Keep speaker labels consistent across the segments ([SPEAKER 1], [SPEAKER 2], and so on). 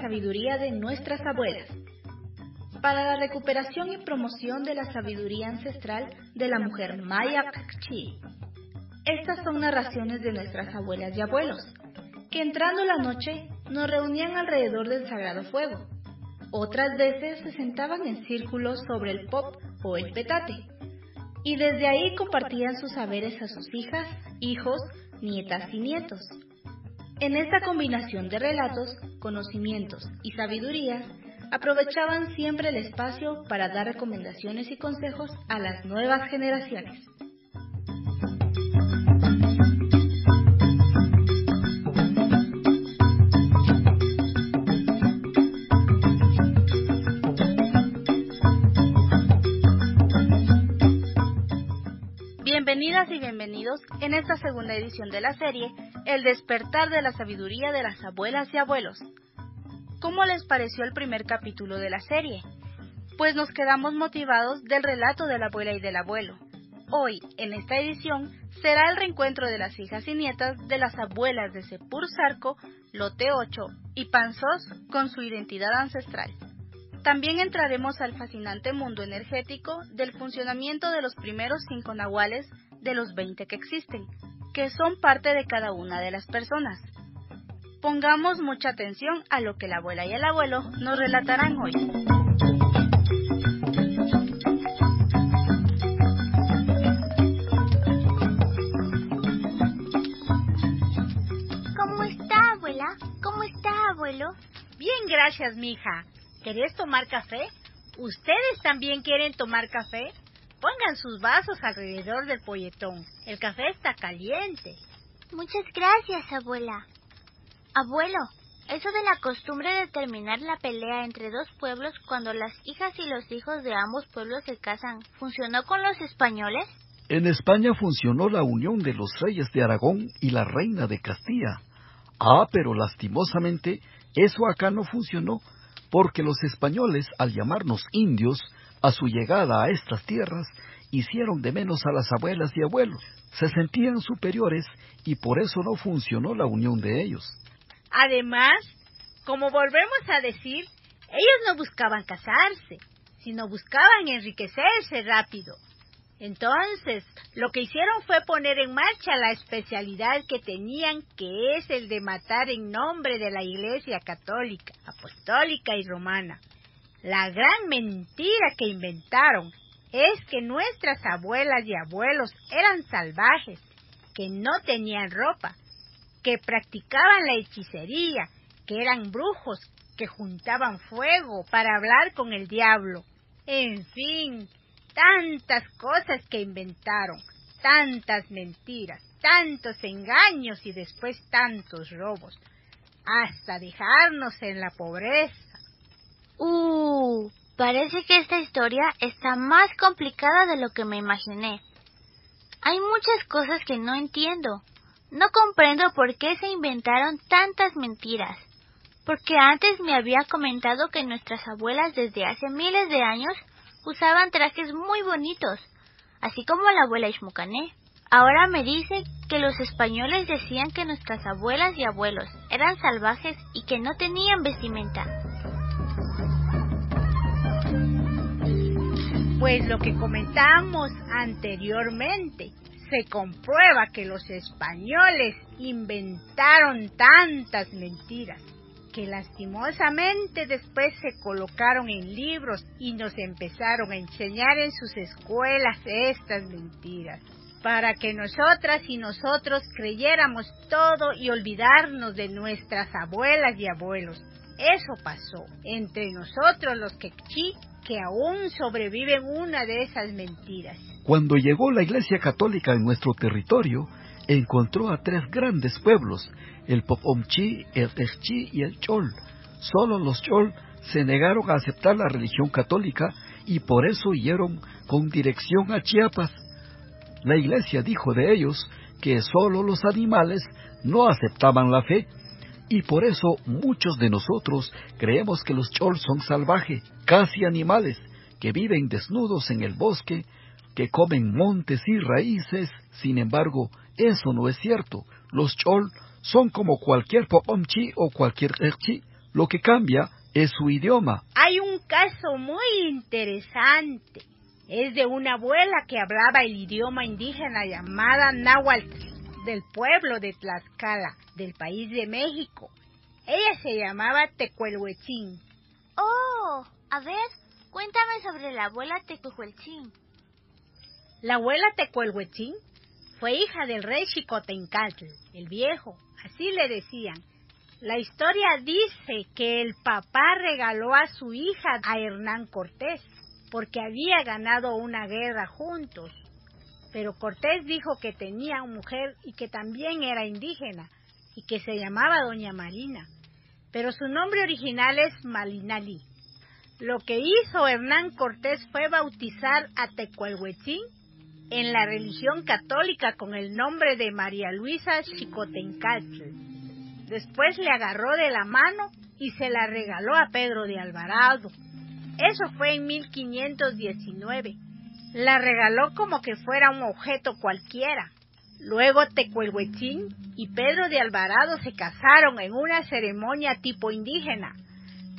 [SPEAKER 1] sabiduría de nuestras abuelas. Para la recuperación y promoción de la sabiduría ancestral de la mujer Maya Kchi. Estas son narraciones de nuestras abuelas y abuelos, que entrando la noche nos reunían alrededor del sagrado fuego. Otras veces se sentaban en círculos sobre el pop o el petate, y desde ahí compartían sus saberes a sus hijas, hijos, nietas y nietos. En esta combinación de relatos, conocimientos y sabiduría, aprovechaban siempre el espacio para dar recomendaciones y consejos a las nuevas generaciones. Bienvenidas y bienvenidos en esta segunda edición de la serie El despertar de la sabiduría de las abuelas y abuelos. ¿Cómo les pareció el primer capítulo de la serie? Pues nos quedamos motivados del relato de la abuela y del abuelo. Hoy, en esta edición, será el reencuentro de las hijas y nietas de las abuelas de Sepur Sarco, Lote 8 y Panzos con su identidad ancestral. También entraremos al fascinante mundo energético del funcionamiento de los primeros cinco nahuales de los 20 que existen, que son parte de cada una de las personas. Pongamos mucha atención a lo que la abuela y el abuelo nos relatarán hoy.
[SPEAKER 2] ¿Cómo está, abuela? ¿Cómo está, abuelo?
[SPEAKER 3] Bien, gracias, mija. ¿Querés tomar café? ¿Ustedes también quieren tomar café? Pongan sus vasos alrededor del polletón. El café está caliente.
[SPEAKER 2] Muchas gracias, abuela. Abuelo, eso de la costumbre de terminar la pelea entre dos pueblos cuando las hijas y los hijos de ambos pueblos se casan, ¿funcionó con los españoles?
[SPEAKER 4] En España funcionó la unión de los reyes de Aragón y la reina de Castilla. Ah, pero lastimosamente eso acá no funcionó porque los españoles, al llamarnos indios, a su llegada a estas tierras, hicieron de menos a las abuelas y abuelos. Se sentían superiores y por eso no funcionó la unión de ellos.
[SPEAKER 3] Además, como volvemos a decir, ellos no buscaban casarse, sino buscaban enriquecerse rápido. Entonces, lo que hicieron fue poner en marcha la especialidad que tenían, que es el de matar en nombre de la Iglesia católica, apostólica y romana. La gran mentira que inventaron es que nuestras abuelas y abuelos eran salvajes, que no tenían ropa, que practicaban la hechicería, que eran brujos, que juntaban fuego para hablar con el diablo. En fin, tantas cosas que inventaron, tantas mentiras, tantos engaños y después tantos robos, hasta dejarnos en la pobreza.
[SPEAKER 2] Uh, parece que esta historia está más complicada de lo que me imaginé. Hay muchas cosas que no entiendo. No comprendo por qué se inventaron tantas mentiras. Porque antes me había comentado que nuestras abuelas desde hace miles de años usaban trajes muy bonitos, así como la abuela Ishmucané. Ahora me dice que los españoles decían que nuestras abuelas y abuelos eran salvajes y que no tenían vestimenta.
[SPEAKER 3] Pues lo que comentamos anteriormente, se comprueba que los españoles inventaron tantas mentiras que lastimosamente después se colocaron en libros y nos empezaron a enseñar en sus escuelas estas mentiras, para que nosotras y nosotros creyéramos todo y olvidarnos de nuestras abuelas y abuelos. Eso pasó entre nosotros los quechí, que aún sobreviven una de esas mentiras.
[SPEAKER 4] Cuando llegó la Iglesia Católica en nuestro territorio, encontró a tres grandes pueblos, el Popomchi, el Techchi y el Chol. Solo los Chol se negaron a aceptar la religión católica y por eso huyeron con dirección a Chiapas. La iglesia dijo de ellos que solo los animales no aceptaban la fe y por eso muchos de nosotros creemos que los Chol son salvajes, casi animales, que viven desnudos en el bosque, que comen montes y raíces. Sin embargo, eso no es cierto. Los Chol son como cualquier Popomchi o cualquier Erchi, Lo que cambia es su idioma.
[SPEAKER 3] Hay un caso muy interesante. Es de una abuela que hablaba el idioma indígena llamada náhuatl del pueblo de Tlaxcala, del país de México. Ella se llamaba Tecuelhuetzín.
[SPEAKER 2] Oh, a ver, cuéntame sobre la abuela Tecuelhuetzín.
[SPEAKER 3] La abuela Tecuelhuetzín fue hija del rey Xicotencatl, el viejo, así le decían. La historia dice que el papá regaló a su hija a Hernán Cortés porque había ganado una guerra juntos. Pero Cortés dijo que tenía mujer y que también era indígena y que se llamaba Doña Marina, pero su nombre original es Malinali. Lo que hizo Hernán Cortés fue bautizar a Tecuelhuetzín en la religión católica con el nombre de María Luisa Chicotencatl. Después le agarró de la mano y se la regaló a Pedro de Alvarado. Eso fue en 1519. La regaló como que fuera un objeto cualquiera. Luego Tecuelhuetzín y Pedro de Alvarado se casaron en una ceremonia tipo indígena,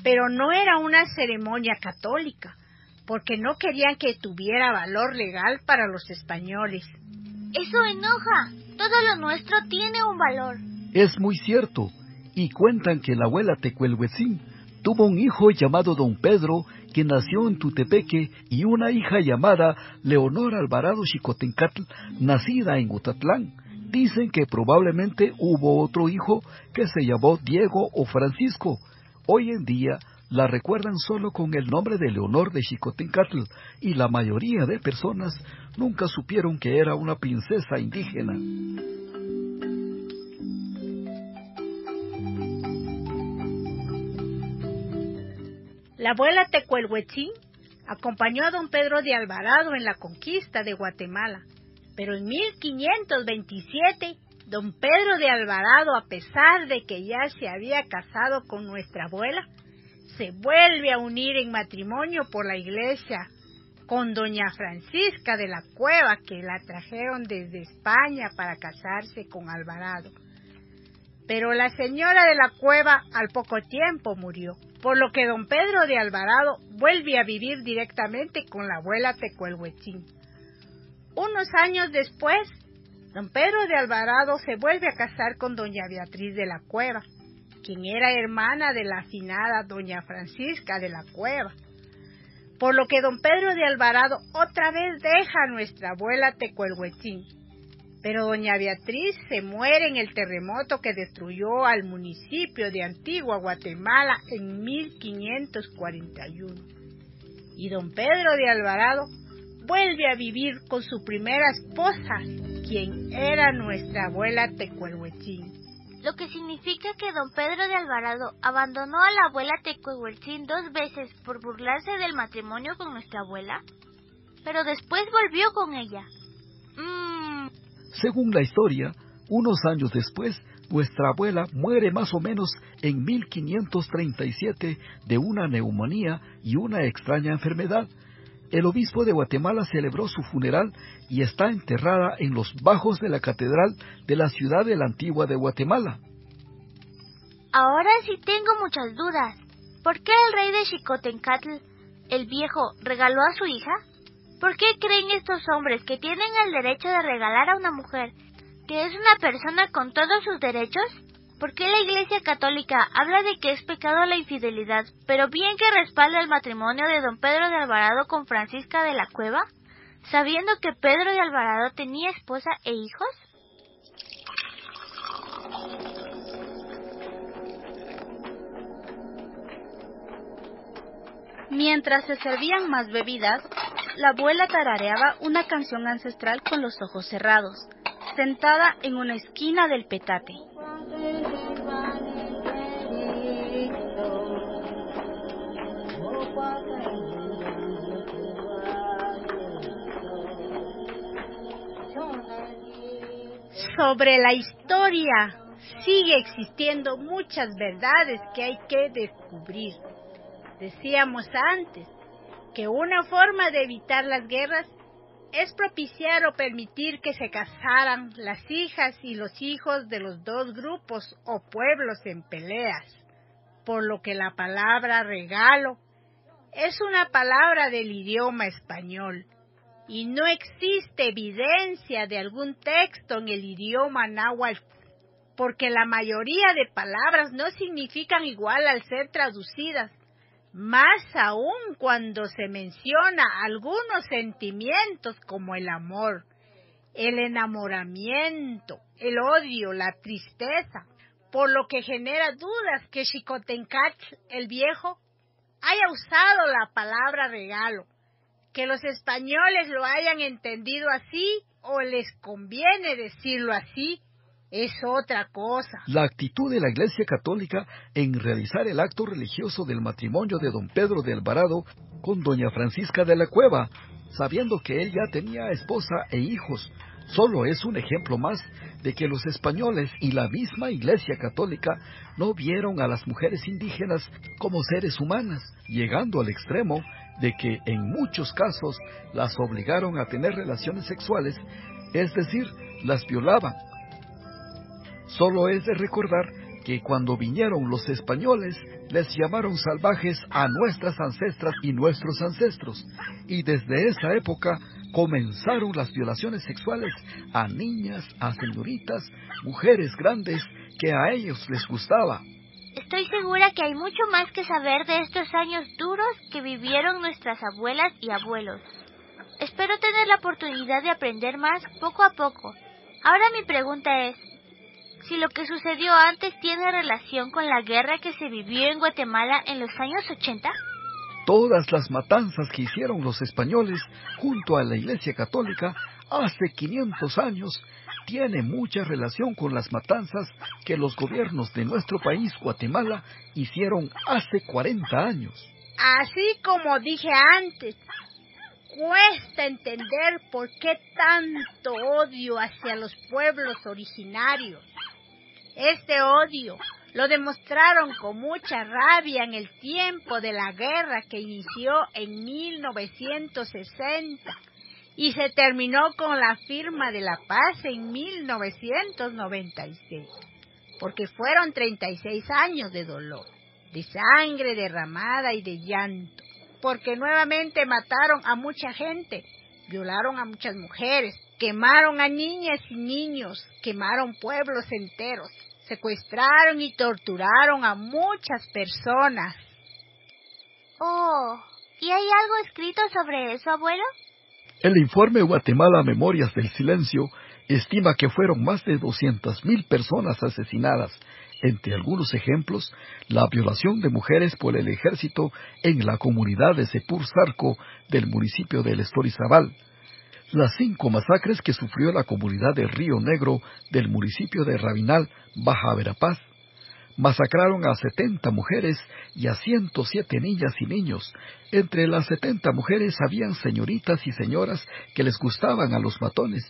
[SPEAKER 3] pero no era una ceremonia católica, porque no querían que tuviera valor legal para los españoles.
[SPEAKER 2] Eso enoja. Todo lo nuestro tiene un valor.
[SPEAKER 4] Es muy cierto. Y cuentan que la abuela Tecuelhuetzín tuvo un hijo llamado don Pedro, que nació en Tutepeque, y una hija llamada Leonor Alvarado Chicotencatl, nacida en Utatlán. Dicen que probablemente hubo otro hijo que se llamó Diego o Francisco. Hoy en día la recuerdan solo con el nombre de Leonor de Chicotencatl y la mayoría de personas nunca supieron que era una princesa indígena.
[SPEAKER 3] La abuela Tecuelhuetzín acompañó a don Pedro de Alvarado en la conquista de Guatemala, pero en 1527 don Pedro de Alvarado, a pesar de que ya se había casado con nuestra abuela, se vuelve a unir en matrimonio por la iglesia con doña Francisca de la Cueva, que la trajeron desde España para casarse con Alvarado. Pero la señora de la Cueva al poco tiempo murió por lo que don Pedro de Alvarado vuelve a vivir directamente con la abuela Tecuelhuetzín. Unos años después, don Pedro de Alvarado se vuelve a casar con doña Beatriz de la Cueva, quien era hermana de la afinada doña Francisca de la Cueva. Por lo que don Pedro de Alvarado otra vez deja a nuestra abuela Tecuelhuetzín pero doña Beatriz se muere en el terremoto que destruyó al municipio de Antigua Guatemala en 1541. Y don Pedro de Alvarado vuelve a vivir con su primera esposa, quien era nuestra abuela Tecuelhuetzín.
[SPEAKER 2] Lo que significa que don Pedro de Alvarado abandonó a la abuela Tecuelhuetzín dos veces por burlarse del matrimonio con nuestra abuela, pero después volvió con ella.
[SPEAKER 4] Según la historia, unos años después, nuestra abuela muere más o menos en 1537 de una neumonía y una extraña enfermedad. El obispo de Guatemala celebró su funeral y está enterrada en los bajos de la catedral de la ciudad de la antigua de Guatemala.
[SPEAKER 2] Ahora sí tengo muchas dudas. ¿Por qué el rey de Xicotencatl, el viejo, regaló a su hija? ¿Por qué creen estos hombres que tienen el derecho de regalar a una mujer que es una persona con todos sus derechos? ¿Por qué la Iglesia Católica habla de que es pecado la infidelidad, pero bien que respalda el matrimonio de don Pedro de Alvarado con Francisca de la Cueva, sabiendo que Pedro de Alvarado tenía esposa e hijos?
[SPEAKER 1] Mientras se servían más bebidas, la abuela tarareaba una canción ancestral con los ojos cerrados, sentada en una esquina del petate.
[SPEAKER 3] Sobre la historia sigue existiendo muchas verdades que hay que descubrir. Decíamos antes, que una forma de evitar las guerras es propiciar o permitir que se casaran las hijas y los hijos de los dos grupos o pueblos en peleas. por lo que la palabra regalo es una palabra del idioma español y no existe evidencia de algún texto en el idioma náhuatl, porque la mayoría de palabras no significan igual al ser traducidas, más aún cuando se menciona algunos sentimientos como el amor, el enamoramiento, el odio, la tristeza, por lo que genera dudas que Xicotencatl el viejo haya usado la palabra regalo, que los españoles lo hayan entendido así o les conviene decirlo así, es otra cosa.
[SPEAKER 4] La actitud de la Iglesia Católica en realizar el acto religioso del matrimonio de don Pedro de Alvarado con doña Francisca de la Cueva, sabiendo que él ya tenía esposa e hijos, solo es un ejemplo más de que los españoles y la misma Iglesia Católica no vieron a las mujeres indígenas como seres humanas, llegando al extremo de que en muchos casos las obligaron a tener relaciones sexuales, es decir, las violaban. Solo es de recordar que cuando vinieron los españoles les llamaron salvajes a nuestras ancestras y nuestros ancestros, y desde esa época comenzaron las violaciones sexuales a niñas, a señoritas, mujeres grandes que a ellos les gustaba.
[SPEAKER 2] Estoy segura que hay mucho más que saber de estos años duros que vivieron nuestras abuelas y abuelos. Espero tener la oportunidad de aprender más poco a poco. Ahora mi pregunta es, si lo que sucedió antes tiene relación con la guerra que se vivió en Guatemala en los años 80?
[SPEAKER 4] Todas las matanzas que hicieron los españoles junto a la Iglesia Católica hace 500 años tiene mucha relación con las matanzas que los gobiernos de nuestro país, Guatemala, hicieron hace 40 años.
[SPEAKER 3] Así como dije antes, cuesta entender por qué tanto odio hacia los pueblos originarios. Este odio. Lo demostraron con mucha rabia en el tiempo de la guerra que inició en 1960 y se terminó con la firma de la paz en 1996, porque fueron 36 años de dolor, de sangre derramada y de llanto, porque nuevamente mataron a mucha gente, violaron a muchas mujeres, quemaron a niñas y niños, quemaron pueblos enteros, secuestraron y torturaron a muchas personas.
[SPEAKER 2] Oh, ¿y hay algo escrito sobre eso, abuelo?
[SPEAKER 4] El informe Guatemala Memorias del Silencio estima que fueron más de 200.000 personas asesinadas, entre algunos ejemplos, la violación de mujeres por el ejército en la comunidad de Sepur Zarco del municipio del Estorizabal, las cinco masacres que sufrió la comunidad de Río Negro del municipio de Rabinal, Baja Verapaz, masacraron a 70 mujeres y a 107 niñas y niños. Entre las 70 mujeres habían señoritas y señoras que les gustaban a los matones.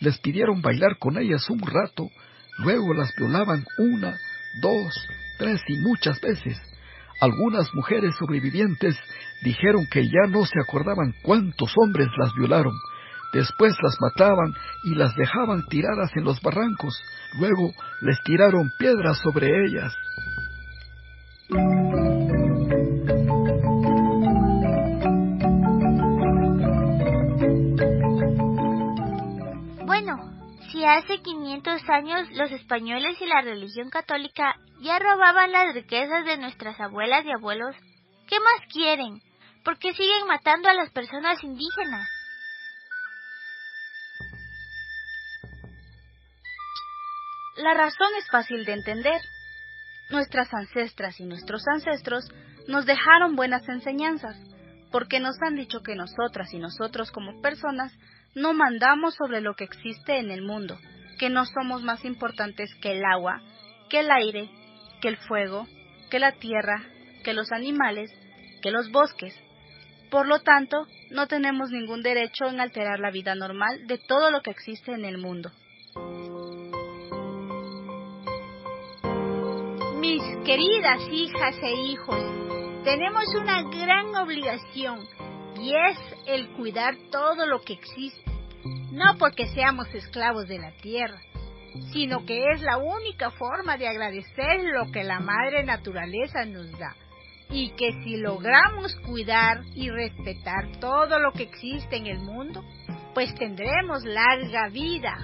[SPEAKER 4] Les pidieron bailar con ellas un rato, luego las violaban una, dos, tres y muchas veces. Algunas mujeres sobrevivientes dijeron que ya no se acordaban cuántos hombres las violaron. Después las mataban y las dejaban tiradas en los barrancos. Luego les tiraron piedras sobre ellas.
[SPEAKER 2] Hace 500 años los españoles y la religión católica ya robaban las riquezas de nuestras abuelas y abuelos, ¿qué más quieren? ¿Por qué siguen matando a las personas indígenas?
[SPEAKER 1] La razón es fácil de entender. Nuestras ancestras y nuestros ancestros nos dejaron buenas enseñanzas, porque nos han dicho que nosotras y nosotros como personas no mandamos sobre lo que existe en el mundo, que no somos más importantes que el agua, que el aire, que el fuego, que la tierra, que los animales, que los bosques. Por lo tanto, no tenemos ningún derecho en alterar la vida normal de todo lo que existe en el mundo.
[SPEAKER 3] Mis queridas hijas e hijos, tenemos una gran obligación y es el cuidar todo lo que existe, no porque seamos esclavos de la tierra, sino que es la única forma de agradecer lo que la madre naturaleza nos da. Y que si logramos cuidar y respetar todo lo que existe en el mundo, pues tendremos larga vida.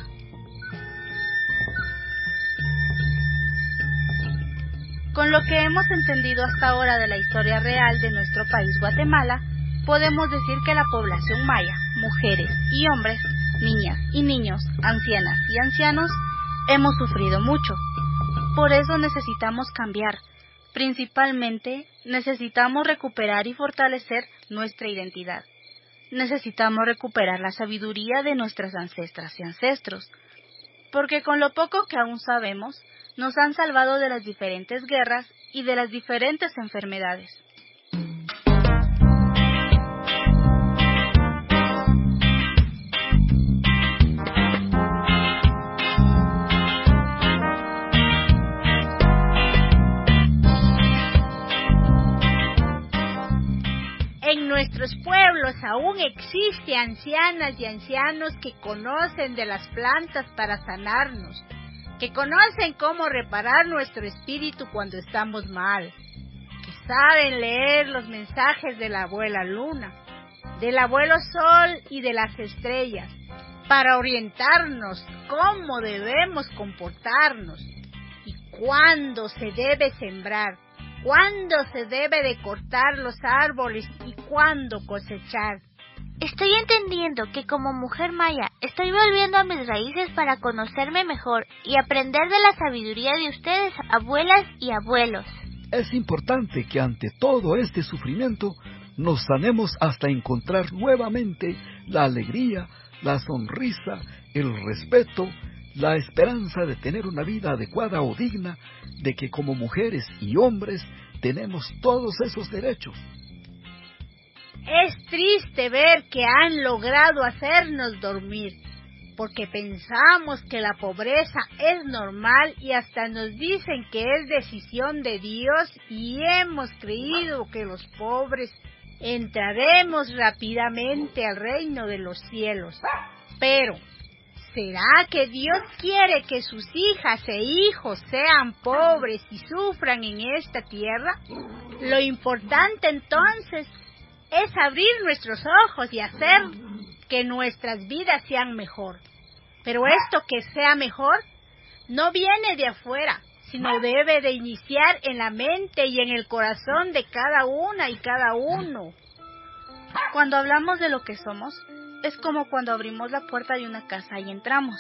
[SPEAKER 1] Con lo que hemos entendido hasta ahora de la historia real de nuestro país Guatemala, podemos decir que la población maya, mujeres y hombres, niñas y niños, ancianas y ancianos, hemos sufrido mucho. Por eso necesitamos cambiar. Principalmente necesitamos recuperar y fortalecer nuestra identidad. Necesitamos recuperar la sabiduría de nuestras ancestras y ancestros, porque con lo poco que aún sabemos, nos han salvado de las diferentes guerras y de las diferentes enfermedades.
[SPEAKER 3] Nuestros pueblos aún existe ancianas y ancianos que conocen de las plantas para sanarnos, que conocen cómo reparar nuestro espíritu cuando estamos mal, que saben leer los mensajes de la abuela luna, del abuelo sol y de las estrellas, para orientarnos cómo debemos comportarnos y cuándo se debe sembrar cuándo se debe de cortar los árboles y cuándo cosechar.
[SPEAKER 2] Estoy entendiendo que como mujer maya estoy volviendo a mis raíces para conocerme mejor y aprender de la sabiduría de ustedes, abuelas y abuelos.
[SPEAKER 4] Es importante que ante todo este sufrimiento nos sanemos hasta encontrar nuevamente la alegría, la sonrisa, el respeto, la esperanza de tener una vida adecuada o digna, de que como mujeres y hombres tenemos todos esos derechos.
[SPEAKER 3] Es triste ver que han logrado hacernos dormir, porque pensamos que la pobreza es normal y hasta nos dicen que es decisión de Dios y hemos creído que los pobres entraremos rápidamente al reino de los cielos. Pero ¿Será que Dios quiere que sus hijas e hijos sean pobres y sufran en esta tierra? Lo importante entonces es abrir nuestros ojos y hacer que nuestras vidas sean mejor. Pero esto que sea mejor no viene de afuera, sino debe de iniciar en la mente y en el corazón de cada una y cada uno.
[SPEAKER 1] Cuando hablamos de lo que somos, es como cuando abrimos la puerta de una casa y entramos.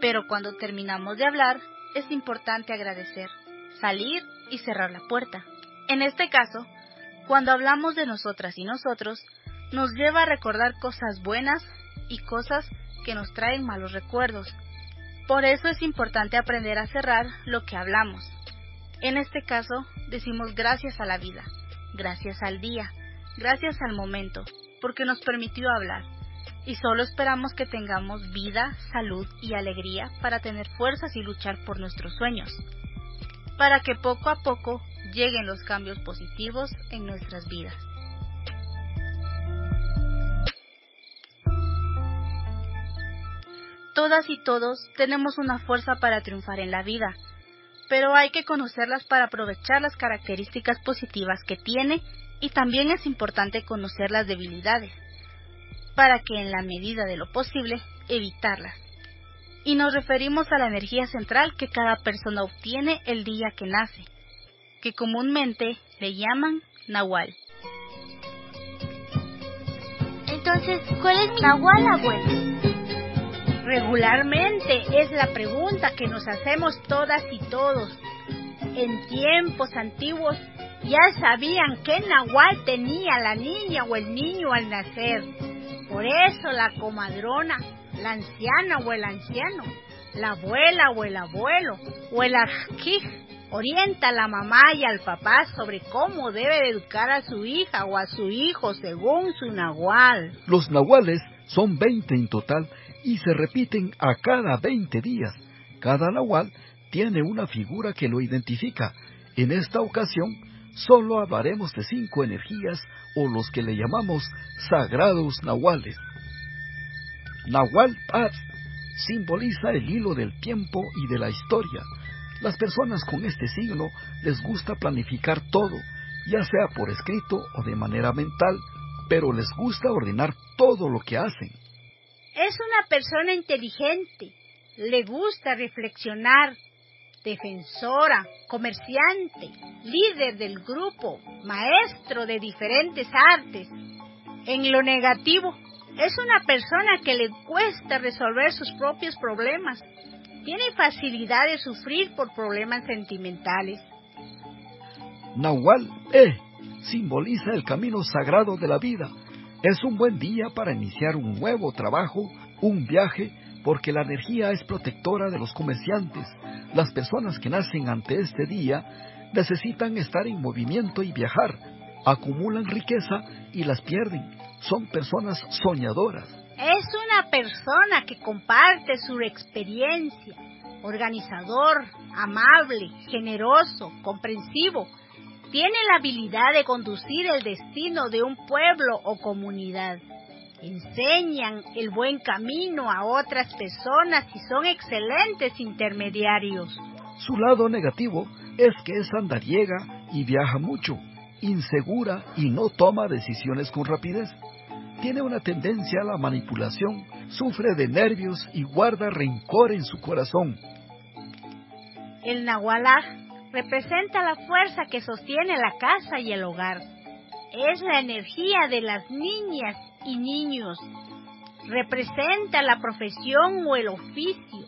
[SPEAKER 1] Pero cuando terminamos de hablar, es importante agradecer, salir y cerrar la puerta. En este caso, cuando hablamos de nosotras y nosotros, nos lleva a recordar cosas buenas y cosas que nos traen malos recuerdos. Por eso es importante aprender a cerrar lo que hablamos. En este caso, decimos gracias a la vida, gracias al día, gracias al momento, porque nos permitió hablar y solo esperamos que tengamos vida, salud y alegría para tener fuerzas y luchar por nuestros sueños, para que poco a poco lleguen los cambios positivos en nuestras vidas. Todas y todos tenemos una fuerza para triunfar en la vida, pero hay que conocerlas para aprovechar las características positivas que tiene y también es importante conocer las debilidades para que en la medida de lo posible evitarlas. Y nos referimos a la energía central que cada persona obtiene el día que nace, que comúnmente le llaman Nahual.
[SPEAKER 2] Entonces, ¿cuál es Nahual, abuelo?
[SPEAKER 3] Regularmente es la pregunta que nos hacemos todas y todos. En tiempos antiguos ya sabían qué Nahual tenía la niña o el niño al nacer por eso la comadrona, la anciana o el anciano, la abuela o el abuelo o el arquij orienta a la mamá y al papá sobre cómo debe educar a su hija o a su hijo según su nahual.
[SPEAKER 4] Los nahuales son 20 en total y se repiten a cada 20 días. Cada nahual tiene una figura que lo identifica. En esta ocasión, solo hablaremos de cinco energías o los que le llamamos sagrados nahuales. Nahual Paz simboliza el hilo del tiempo y de la historia. Las personas con este signo les gusta planificar todo, ya sea por escrito o de manera mental, pero les gusta ordenar todo lo que hacen.
[SPEAKER 3] Es una persona inteligente, le gusta reflexionar, defensora, comerciante, líder del grupo, maestro de diferentes artes. En lo negativo, es una persona que le cuesta resolver sus propios problemas. Tiene facilidad de sufrir por problemas sentimentales.
[SPEAKER 4] Nahual E simboliza el camino sagrado de la vida. Es un buen día para iniciar un nuevo trabajo, un viaje, porque la energía es protectora de los comerciantes. Las personas que nacen ante este día necesitan estar en movimiento y viajar, acumulan riqueza y las pierden son personas soñadoras.
[SPEAKER 3] Es una persona que comparte su experiencia, organizador, amable, generoso, comprensivo. Tiene la habilidad de conducir el destino de un pueblo o comunidad. Enseñan el buen camino a otras personas y son excelentes intermediarios.
[SPEAKER 4] Su lado negativo es que es andariega y viaja mucho, insegura y no toma decisiones con rapidez tiene una tendencia a la manipulación, sufre de nervios y guarda rencor en su corazón.
[SPEAKER 3] El Nahualá representa la fuerza que sostiene la casa y el hogar. Es la energía de las niñas y niños. Representa la profesión o el oficio.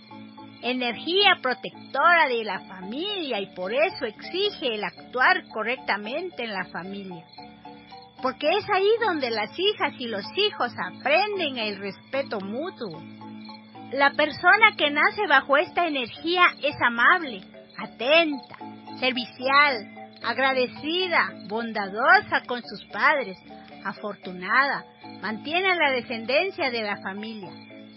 [SPEAKER 3] Energía protectora de la familia y por eso exige el actuar correctamente en la familia porque es ahí donde las hijas y los hijos aprenden el respeto mutuo. La persona que nace bajo esta energía es amable, atenta, servicial, agradecida, bondadosa con sus padres, afortunada, mantiene la descendencia de la familia,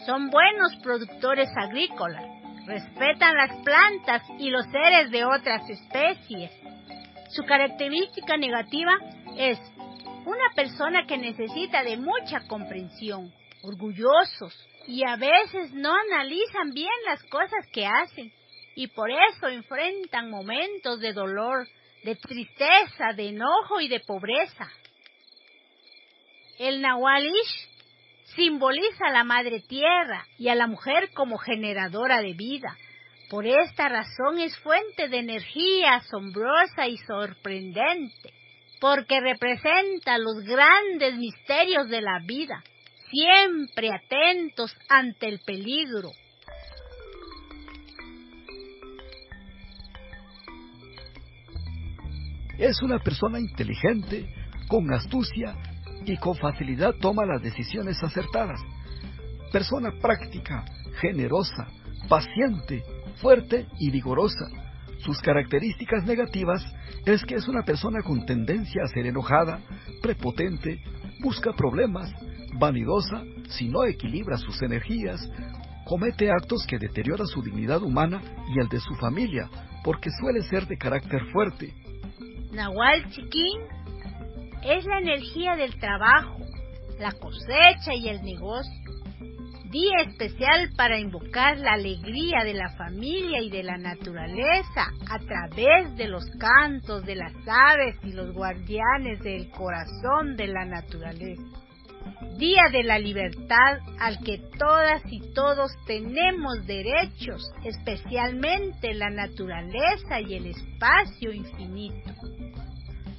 [SPEAKER 3] son buenos productores agrícolas, respetan las plantas y los seres de otras especies. Su característica negativa es una persona que necesita de mucha comprensión, orgullosos y a veces no analizan bien las cosas que hacen y por eso enfrentan momentos de dolor, de tristeza, de enojo y de pobreza. El Nahualish simboliza a la madre tierra y a la mujer como generadora de vida. Por esta razón es fuente de energía asombrosa y sorprendente porque representa los grandes misterios de la vida, siempre atentos ante el peligro.
[SPEAKER 4] Es una persona inteligente, con astucia y con facilidad toma las decisiones acertadas. Persona práctica, generosa, paciente, fuerte y vigorosa sus características negativas es que es una persona con tendencia a ser enojada, prepotente, busca problemas, vanidosa, si no equilibra sus energías, comete actos que deterioran su dignidad humana y el de su familia, porque suele ser de carácter fuerte.
[SPEAKER 3] Nahual Chiquín es la energía del trabajo, la cosecha y el negocio día especial para invocar la alegría de la familia y de la naturaleza a través de los cantos de las aves y los guardianes del corazón de la naturaleza. Día de la libertad al que todas y todos tenemos derechos, especialmente la naturaleza y el espacio infinito.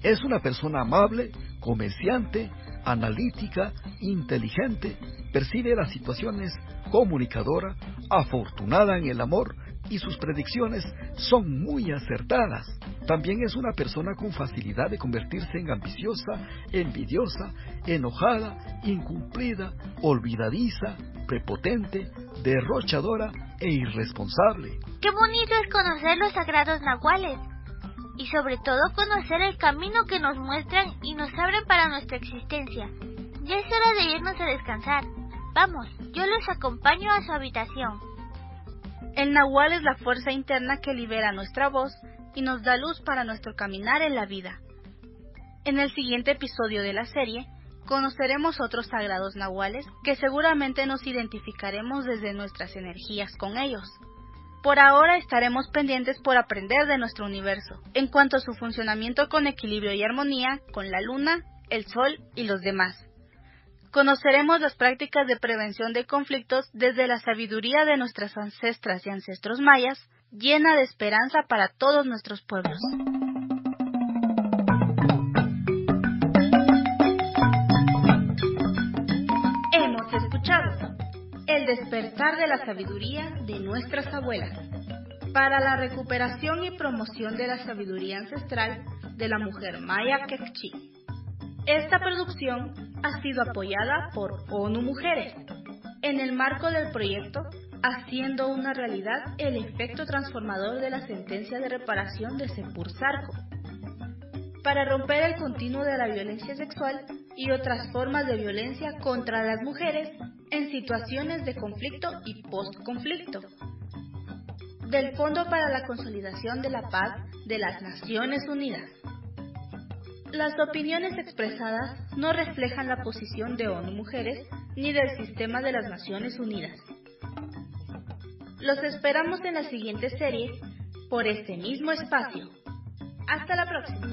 [SPEAKER 4] Es una persona amable, comerciante, analítica, inteligente, percibe las situaciones, comunicadora, afortunada en el amor y sus predicciones son muy acertadas. También es una persona con facilidad de convertirse en ambiciosa, envidiosa, enojada, incumplida, olvidadiza, prepotente, derrochadora e irresponsable.
[SPEAKER 2] Qué bonito es conocer los sagrados nahuales y sobre todo conocer el camino que nos muestran y nos abren para nuestra existencia. Ya es hora de irnos a descansar. Vamos, yo los acompaño a su habitación.
[SPEAKER 1] El nahual es la fuerza interna que libera nuestra voz y nos da luz para nuestro caminar en la vida. En el siguiente episodio de la serie, conoceremos otros sagrados nahuales que seguramente nos identificaremos desde nuestras energías con ellos. Por ahora estaremos pendientes por aprender de nuestro universo, en cuanto a su funcionamiento con equilibrio y armonía con la luna, el sol y los demás. Conoceremos las prácticas de prevención de conflictos desde la sabiduría de nuestras ancestras y ancestros mayas, llena de esperanza para todos nuestros pueblos. Despertar de la sabiduría de nuestras abuelas para la recuperación y promoción de la sabiduría ancestral de la mujer maya Quechí. Esta producción ha sido apoyada por ONU Mujeres en el marco del proyecto Haciendo una realidad el efecto transformador de la sentencia de reparación de Sepur Sarco para romper el continuo de la violencia sexual y otras formas de violencia contra las mujeres en situaciones de conflicto y post-conflicto. Del Fondo para la Consolidación de la Paz de las Naciones Unidas. Las opiniones expresadas no reflejan la posición de ONU Mujeres ni del sistema de las Naciones Unidas. Los esperamos en la siguiente serie por este mismo espacio. Hasta la próxima.